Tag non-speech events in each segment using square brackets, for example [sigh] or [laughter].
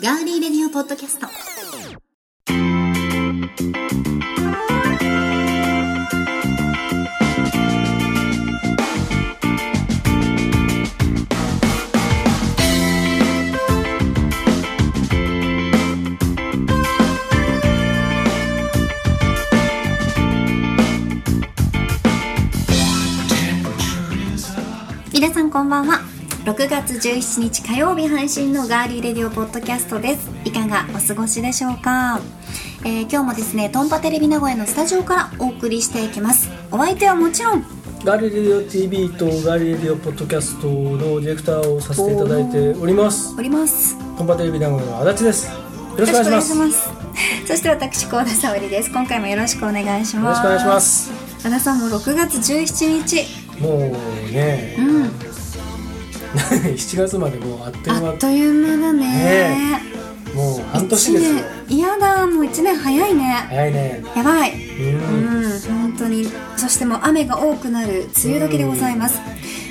ガーリーレディオポッドキャスト。皆さんこんばんは。6月17日火曜日配信のガーリーレディオポッドキャストです。いかがお過ごしでしょうか、えー今日もですねトンパテレビ名古屋のスタジオからお送りしていきます。お相手はもちろんガーリーレディオ TV とガーリーレディオポッドキャストのディレクターをさせていただいております。おります。トンパテレビ名古屋の足立です。よろしくお願いします。そして私高田沙織です。今回もよろしくお願いしくおます願いします。和田さんも6月17日。もうねうん [laughs] 7月までもうあっという間。あっという間だね。ねもう半年ですよ。一年いやだもう1年早いね。早いね。やばい。うん。うん本当に。そしてもう雨が多くなる梅雨時でございます。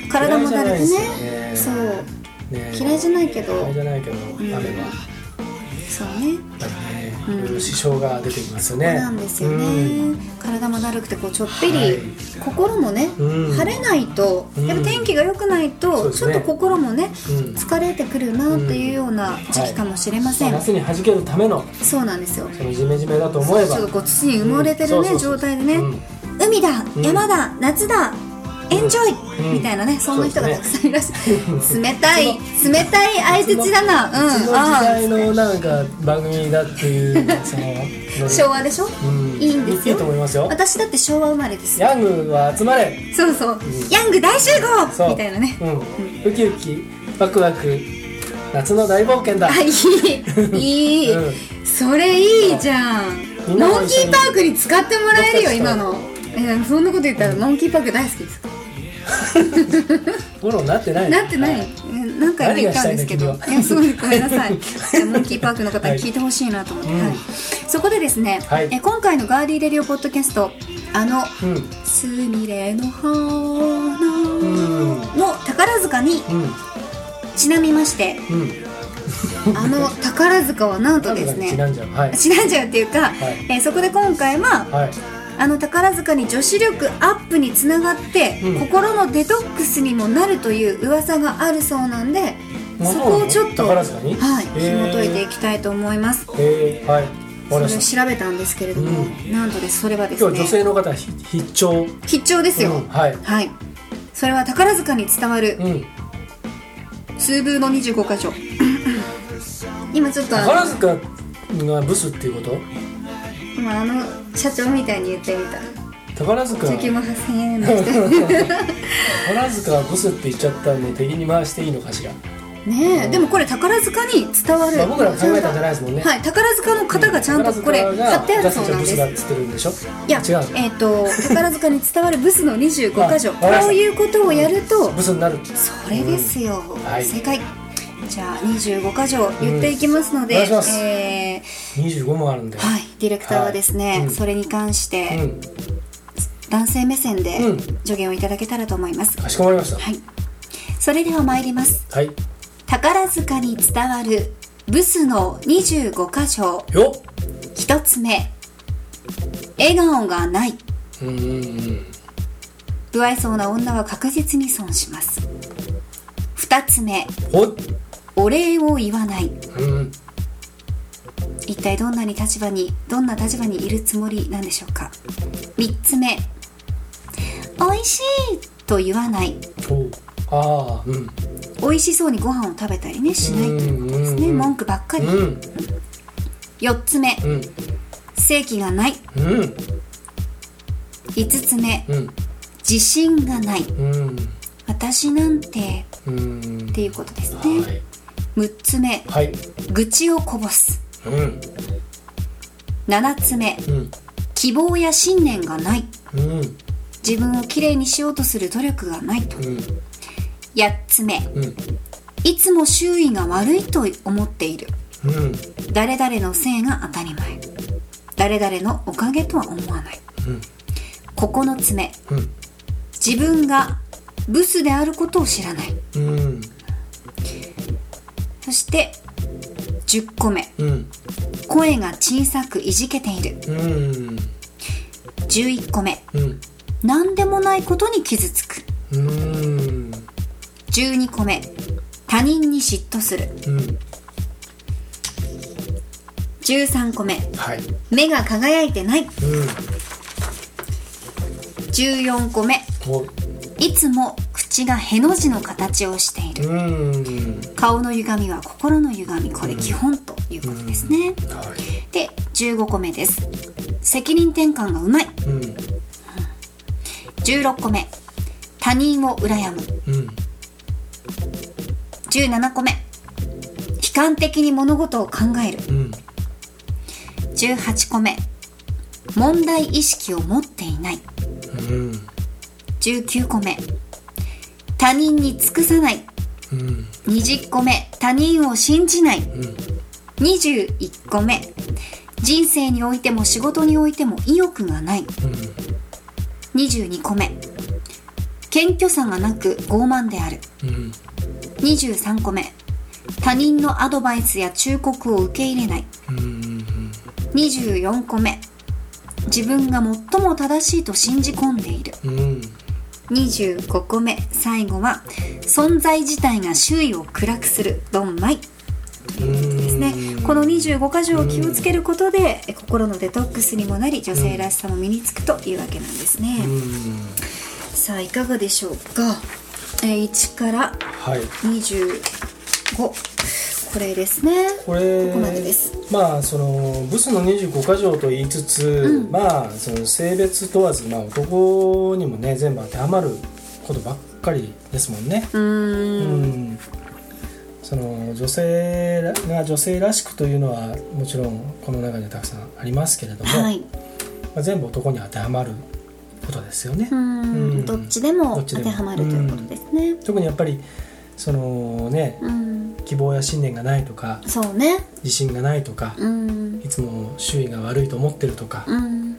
体もだるくね。嫌いじゃないですそう。ね嫌いじゃないけど。嫌いじゃないけど雨はそうね。やっぱりねうん。いろいろ支障が出てきますよそうねなんですよね、うん。体もだるくてこうちょっぴり、はい。心もね、うん。晴れないと、うん。やっぱ天気が良くないと、ちょっと心もね、うん。疲れてくるなっていうような時期かもしれません、夏に弾けるためのそうなんですよ。そのジメジメだと思えば。ちょっとこう土に埋もれてるね、状態でね、うん。海だうん。山だ夏だエンジョイ、うん。みたいなねそんな人がたくさんいらっしゃそる。[laughs] 冷たい冷たい相槌だな。うん。うちの時あ代のなんか番組だっていうそのあ昭和でしょ、うん。いいんですよ。いいと思いますよ。私だって昭和生まれです。ヤングは集まれ。そうそう、ん。ヤング大集合！みたいなね。うん。ウキウキワクワク夏の大冒険だ。あいい。[laughs] いい、うん。それいいじゃん。モンキーパークに使ってもらえるよ今の。えーそんなこと言ったらモンキーパーク大好きですフォローなってないなってない、はえ何回も言ったんですけど。いいやそうごめんなさい。[laughs] モンキーパークの方に聞いてほしいなと思って、はいはい。そこでですね、はい。え今回のガーリーレディオポッドキャストあのうん「すみれの花」ん。の宝塚にうん。ちなみましてうん。あの宝塚はなんとですねにちなんじゃう。はい。ちなんじゃうっていうか、えーそこで今回ははいあの宝塚に女子力アップにつながって、うん。心のデトックスにもなるという噂があるそうなんであそこをちょっと、はい、紐解いていきたいと思います。えー。はいそれを調べたんですけれども、うなんとですそれはです今日は女ね性の方ひ必聴？必聴ですよ、うん。はい。はい。それは宝塚に伝わるうん。通風の25箇所。[coughs] 今ちょっと宝塚がブスっていうこと？今あの社長みたいに言ってみた。宝塚。時も8000円の人宝塚はブスって言っちゃったんで敵に回していいのかしら、ねえでもこれ宝塚に伝わる、まあ、僕らが考えたんじゃないですもんね。はい宝塚の方がちゃんとこれ宝塚が貼ってあるそうなんです。いや違うえっ、と宝塚に伝わるブスの25箇所。あわかりました。こういうことをやるとブスになる。それですよ、はい。正解。じゃあ25箇条言っていきますので、うん。お願いします。え25もあるんで、ーはいディレクターはですね、はい。うん。それに関して、うん。男性目線でうん。助言をいただけたらと思います、かしこまりました。はい。それでは参ります。はい。宝塚に伝わるブスの25箇条。よっ。一つ目。笑顔がない。うんうんうん。不愛想な女は確実に損します。二つ目。お礼を言わない。うん。一体どんなに立場にどんな立場にいるつもりなんでしょうか？三つ目。美味しいと言わない。おああうん。美味しそうにご飯を食べたりねしないということですね。うんうんうん。文句ばっかり。うん。四つ目。うん。正気がない。うん。五つ目。うん。自信がない。うん。私なんて。うん。っていうことですね。はい。六つ目。はい。愚痴をこぼすうん。七つ目。うん。希望や信念がない。うん。自分をきれいにしようとする努力がないと。うん。8つ目。うん。いつも周囲が悪いと思っている。うん。誰々のせいが当たり前。誰々のおかげとは思わない。うん。9つ目。うん。自分がブスであることを知らない。うん。そして10個目うん声が小さくいじけている。うん11個目うん何でもないことに傷つく。うん12個目他人に嫉妬する。うん13個目はい。目が輝いてない。うん。14個目お。いつも口がへの字の形をしている。うん。顔の歪みは心の歪み。これ基本ということですね。はい。で15個目です。責任転換がうまい。うん。16個目。他人を羨む。うん。17個目。悲観的に物事を考える。うん。18個目。問題意識を持っていない。うん。19個目他人に尽くさない。うん。20個目。他人を信じない。うん21個目。人生においても仕事においても意欲がない。22個目。謙虚さがなく傲慢である。うん。23個目。他人のアドバイスや忠告を受け入れない。うん24個目。自分が最も正しいと信じ込んでいる。うん25個目。最後は存在自体が周囲を暗くする。ドンマイ。うんですね。この25箇条を気をつけることでえ心のデトックスにもなり女性らしさも身につくというわけなんですね、うん。さあいかがでしょうか、えー1からはい。25これですね。これここまでです。まあそのブスの25箇条と言いつつ、まあその性別問わず、まあ、男にもね全部当てはまることばっかりですもんね。うーん。うん。その女性が女性らしくというのはもちろんこの中にはたくさんありますけれども、はい。まあ、全部男に当てはまることですよね。う。ーん。うん。どっちでもどっちでも。当てはまるということですね。特にやっぱりそのねうん。希望や信念がないとかそうね。自信がないとか、うん。いつも周囲が悪いと思ってるとか、うん。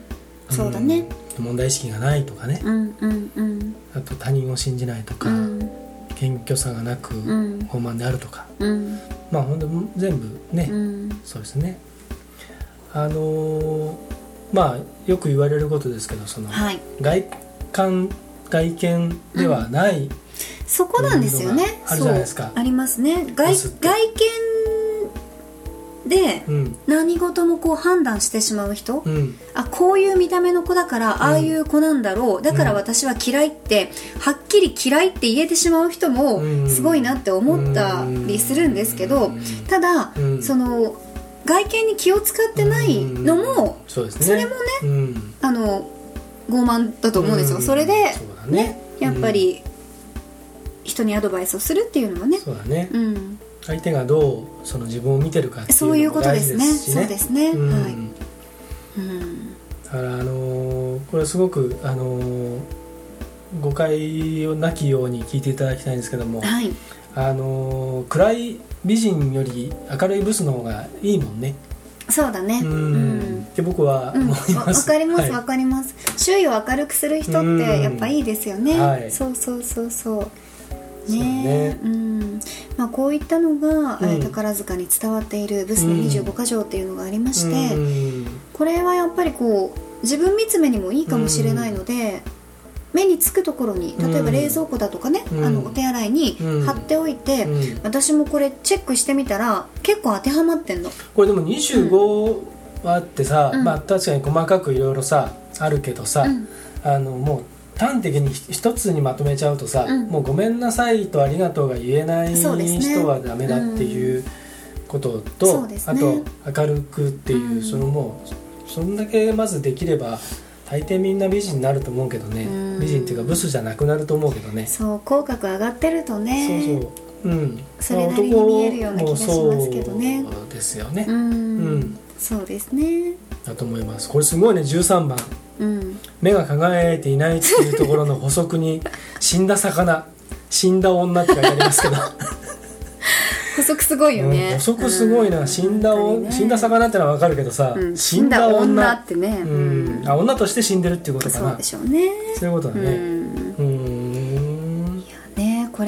そうだね。うん問題意識がないとかね。うんうんうん。あと他人を信じないとか、うん。謙虚さがなくん。傲慢であるとか、うん。まあ本当全部ね、うん。そうですね。あのーまあよく言われることですけどその、はい。外観外見ではない、そこなんですよね。あるじゃないですか。ありますね。外外見でうん。何事もこう判断してしまう人、うん。あこういう見た目の子だからああいう子なんだろう、だから私は嫌いってはっきり嫌いって言えてしまう人もうん。すごいなって思ったりするんですけど、うん。ただ、うん。その外見に気を使ってないのも、そね。それもねうん。あの傲慢だと思うんですよ、うん。それでそうだね。やっぱり人にアドバイスをするっていうのはね、そうだね、うん、相手がどうその自分を見てるかっていうそういうのも大事ことですね。ですしね。そうですね、うん。はい、うん、だからあのーこれはすごくあのー誤解をなきように聞いていただきたいんですけども、はい。あのー暗い美人より明るいブスの方がいいもんね。そうだね。うん、うん。って僕はうん、思わいます、かりますわ、はい。かります。周囲を明るくする人っうん。てやっぱいいですよね、はい。そうそうそうそうそうね。うん。まあ、こういったのが、えーうん宝塚に伝わっている「ブスの25箇条」っていうのがありまして、うん。これはやっぱりこう自分見つめにもいいかもしれないので、目につくところに例えば冷蔵庫だとかね、うん。あのお手洗いにうん。貼っておいて、うん。私もこれチェックしてみたら結構当てはまってんの。これでも25はあってさ、うん。まあ確かに細かくいろいろさあるけどさ、うん。あのもう端的に一つにまとめちゃうとさ、うん。もうごめんなさいとありがとうが言えない人はダメだっていうことと、そうですね。あと明るくっていう、うん。そのもうそんだけまずできれば大抵みんな美人になると思うけどね、うん。美人っていうかブスじゃなくなると思うけどね、そう口角上がってるとね。そうそう。うん。それなりに見えるような気がしますけどね。そうですよね、うん、うんそうですね。だと思います。これすごいね。13番。うん。目が輝いていないっていうところの補足に [laughs] 死んだ魚死んだ女って書いてありますけど、[laughs] 補足すごいようんね、補足すごいな、うん。死んだお、ね。死んだ魚ってのは分かるけどさ、うん。死んだ女。ってね、うん。あ女として死んでるっていうことかそうなでしょうね。そういうことだね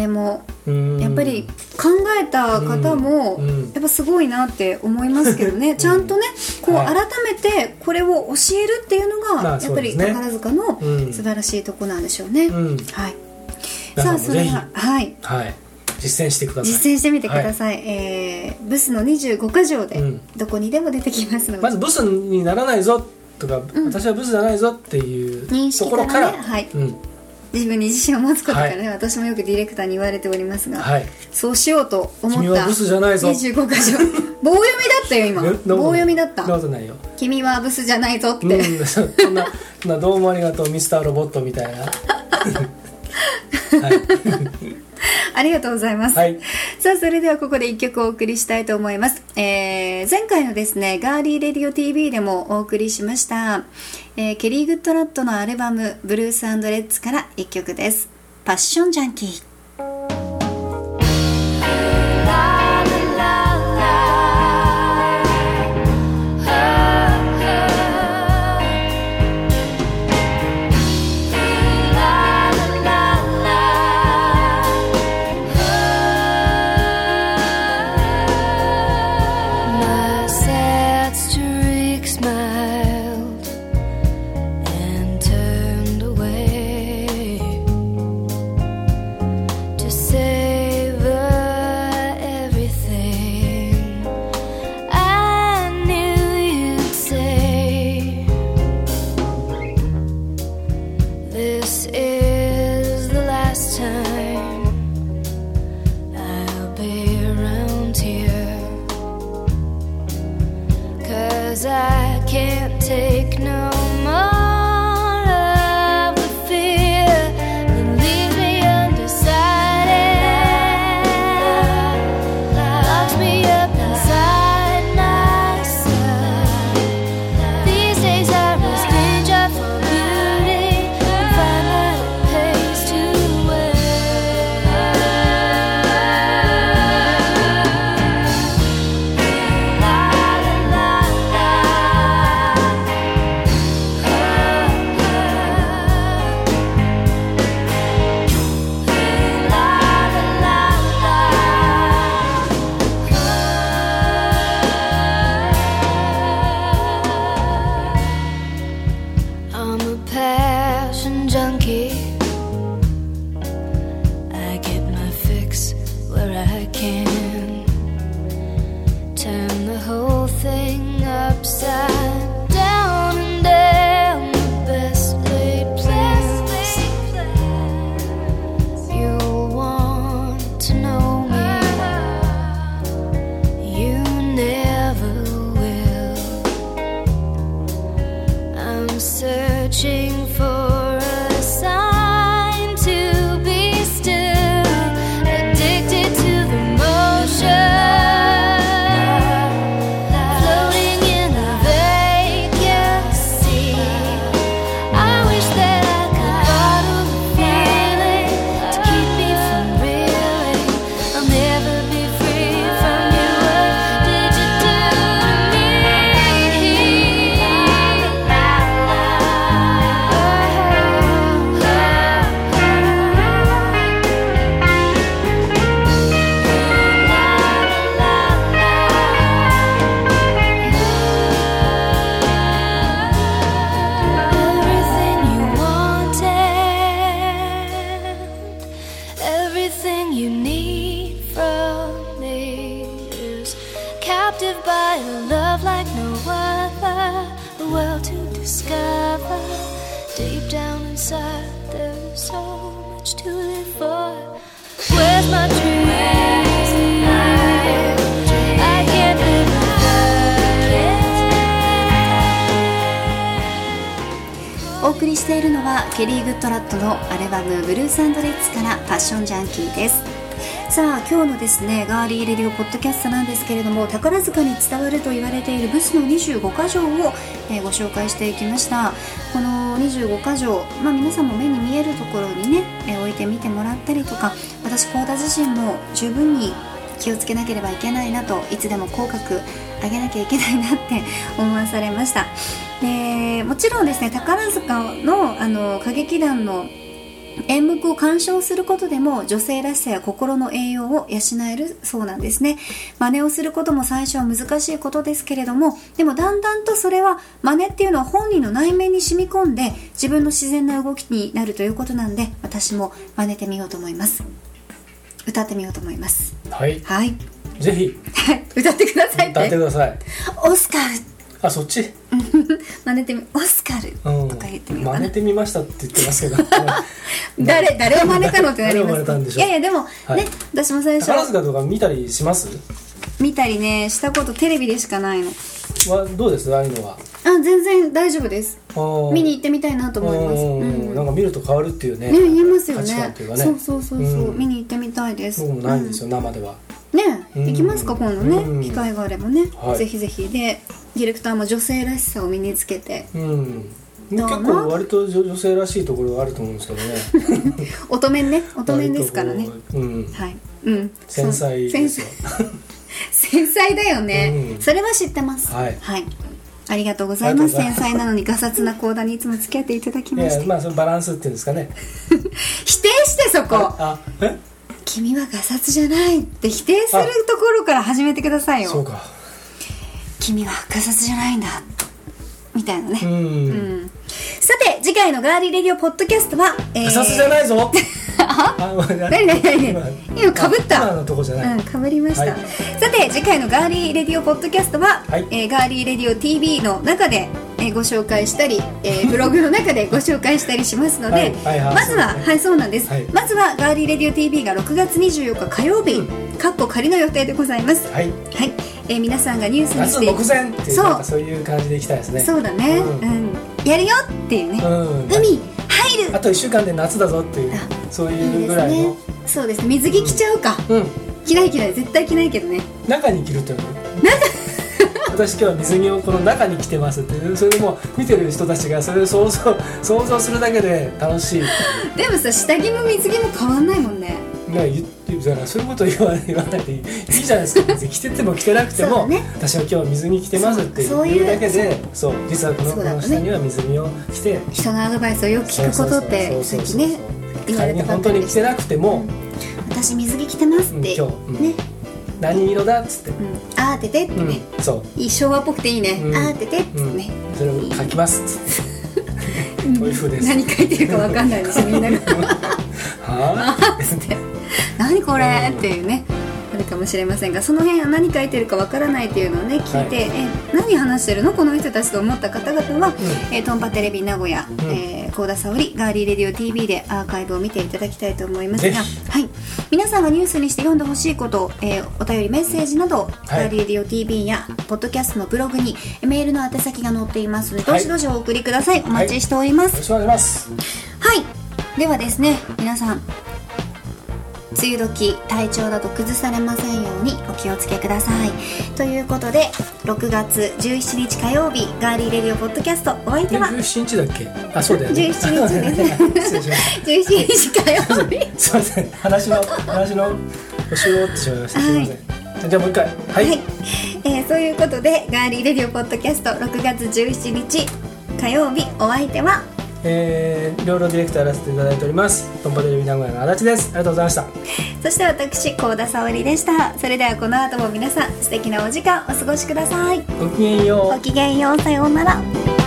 れも。うん。やっぱり考えた方もうん。うん。やっぱすごいなって思いますけどね、ちゃんとねこうはい。改めてこれを教えるっていうのまあがやっぱり宝塚のうん。素晴らしいとこなんでしょうね、うん。はい。皆さあそれははい。はい。実践してください。実践してみてください、えーブスの25箇条でうん。どこにでも出てきますので、まずブスにならないぞとか、私はブスじゃないぞっていうところからからねはい。うん自分に自信を持つことからね、は私もよくディレクターに言われておりますが、はい。そうしようと思った君はブスじゃないぞ。25箇条 [laughs] 棒読みだったよ今。え棒読みだった。君はブスじゃないぞって、うん、そんなどうもありがとうミスターロボットみたいな。はい、ありがとうございます、はい。さあそれではここで一曲お送りしたいと思います、えー前回のですねガーリーレディオ TV でもお送りしました、えーケリー・グッドラッドのアルバム「ブルースレッツ」から一曲です「パッションジャンキー」おアルバム「ブルースレッツ」から「ファッションジャンキー」です。さあ今日のですねガーリーレディオポッドキャストなんですけれども宝塚に伝わると言われているブスの25箇条を、えーご紹介していきました。この25箇条、まあ、皆さんも目に見えるところにね、えー置いてみてもらったりとか私幸田自身も十分に気をつけなければいけないなといつでも口角上げなきゃいけないなって [laughs] 思わされました。でもちろんですね宝塚のあの歌劇団の演目を鑑賞することでも女性らしさや心の栄養を養えるそうなんですね。真似をすることも最初は難しいことですけれどもでもだんだんとそれは真似っていうのは本人の内面に染み込んで自分の自然な動きになるということなんで私も真似てみようと思います。歌ってみようと思います。はい。はい。ぜひ。は [laughs] い歌ってくださいっ歌っててください。オスカル。あそっち？[laughs] 真似てみオスカル。うん。とか言ってみようかな。真似てみましたって言ってますけど。[laughs] 誰誰を真似たのってなり誰をます真似たんでしょう？いやいやでも、はい。ね私も最初宝塚とか見たりします？見たりねしたことテレビでしかないの。はどうです？ああいうのは。あ全然大丈夫です。見見に行ってみたいなと思います。うんなんか見ると変わるっていうね。ね言いますよね。っていうかね。そうそうそうそう、うん。見に行ってみたいです。僕もないんですよ、生では。うんねうん。行きますか今度ね、うん。機会があればね、はい。ぜひぜひ。でディレクターも女性らしさを身につけて。うん。結構割と女女性らしいところがあると思うんですけどね。[laughs] 乙女ね。乙女ですからね。ううん。はい。うん。繊細ですよ繊細だよね、うん。それは知ってます。はい。ありがとうございます。ありがとうございます。繊細なのにガサツな講談にいつも付き合っていただきいまして。やまあそのバランスっていうんですかね。[laughs] 否定してそこ。あえ？君はガサツじゃないって否定するところから始めてくださいよ。そうか。君はガサツじゃないんだみたいなね、うん、うん。さて次回のガーリーレディオポッドキャストは、えー。じゃないぞ。あ何何何今かぶった。今のとこじゃない、うん、かぶりました、はい。さて次回のガーリーレディオポッドキャストは、はい。えーガーリーレディオ TV の中で、えーご紹介したり、えー [laughs] ブログの中でご紹介したりしますので、はいはいはい。まずはね。はいそうなんです、はい。まずはガーリーレディオ TV が6月24日火曜日、うんかっこ仮の予定でございます。はい。はい、えー皆さんがニュースにして。夏目前そう。そういう感じでいきたいですね。そうだね、ううんん。やるよっていうね、うん。海入る。あと1週間で夏だぞっていうそういうぐらいの。そうですね。水着着ちゃうか、うん。着ない着ない。絶対着ないけどね。中に着るっていうの。[laughs] 私今日は水着をこの中に着てますってそれでもう見てる人たちがそれを想像想像するだけで楽しい。でもさ下着も水着も変わんないもんねね言ってだからそういうこと言わ言わないでいいいいじゃないですか。別に着てても着てなくても、ね。私は今日は水着着てますっていう言うだけでそう。実はこの下には水着を着て人のアドバイスをよく聞くことってさっきね言われ仮にたばっかりでした本当に着てなくても、私水着着てますって、うん今日うん。ね、何色だっつって、うん、あーててってうんね、そう。いい昭和っぽくていいね、うん。あーててってうん。ね、それを書きますっつって。こういう風です。何書いてるかわかんないですみんなが。[laughs] はあ？[laughs] ーっつって何これ？っていうねあるかもしれませんがその辺は何書いてるかわからないっていうのをね聞いて、はいえ何話してるの？この人たちと思った方々は、うえートンパテレビ名古屋、ん。えー、高田沙織ガーリーレディオ TV でアーカイブを見ていただきたいと思いますが、はい、皆さんがニュースにして読んでほしいこと、えーお便りメッセージなど、ガーリーレディオ TV やポッドキャストのブログにメールの宛先が載っていますので、はい。どしどしお送りください。お待ちしております、よろしくお願いします。はい。ではですね皆さん梅雨時体調など崩されませんようにお気をつけください。ということで6月17日火曜日ガーリーレディオポッドキャストお相手は17日だっけ？あそうだよね。17日です。[laughs] 失礼しまし17日。火曜日たす。いません。話の話の腰を折ってしまいました。すいません、じゃあもう一回。はい、はい、えーそういうことでガーリーレディオポッドキャスト6月17日火曜日お相手はえー、いろいろディレクターやらせていただいております。トンパテレビ名古屋の足立です。ありがとうございました。そして私高田沙織でしたそれではこの後も皆さん素敵なお時間お過ごしください。ごきげんよう。ごきげんよう。さようなら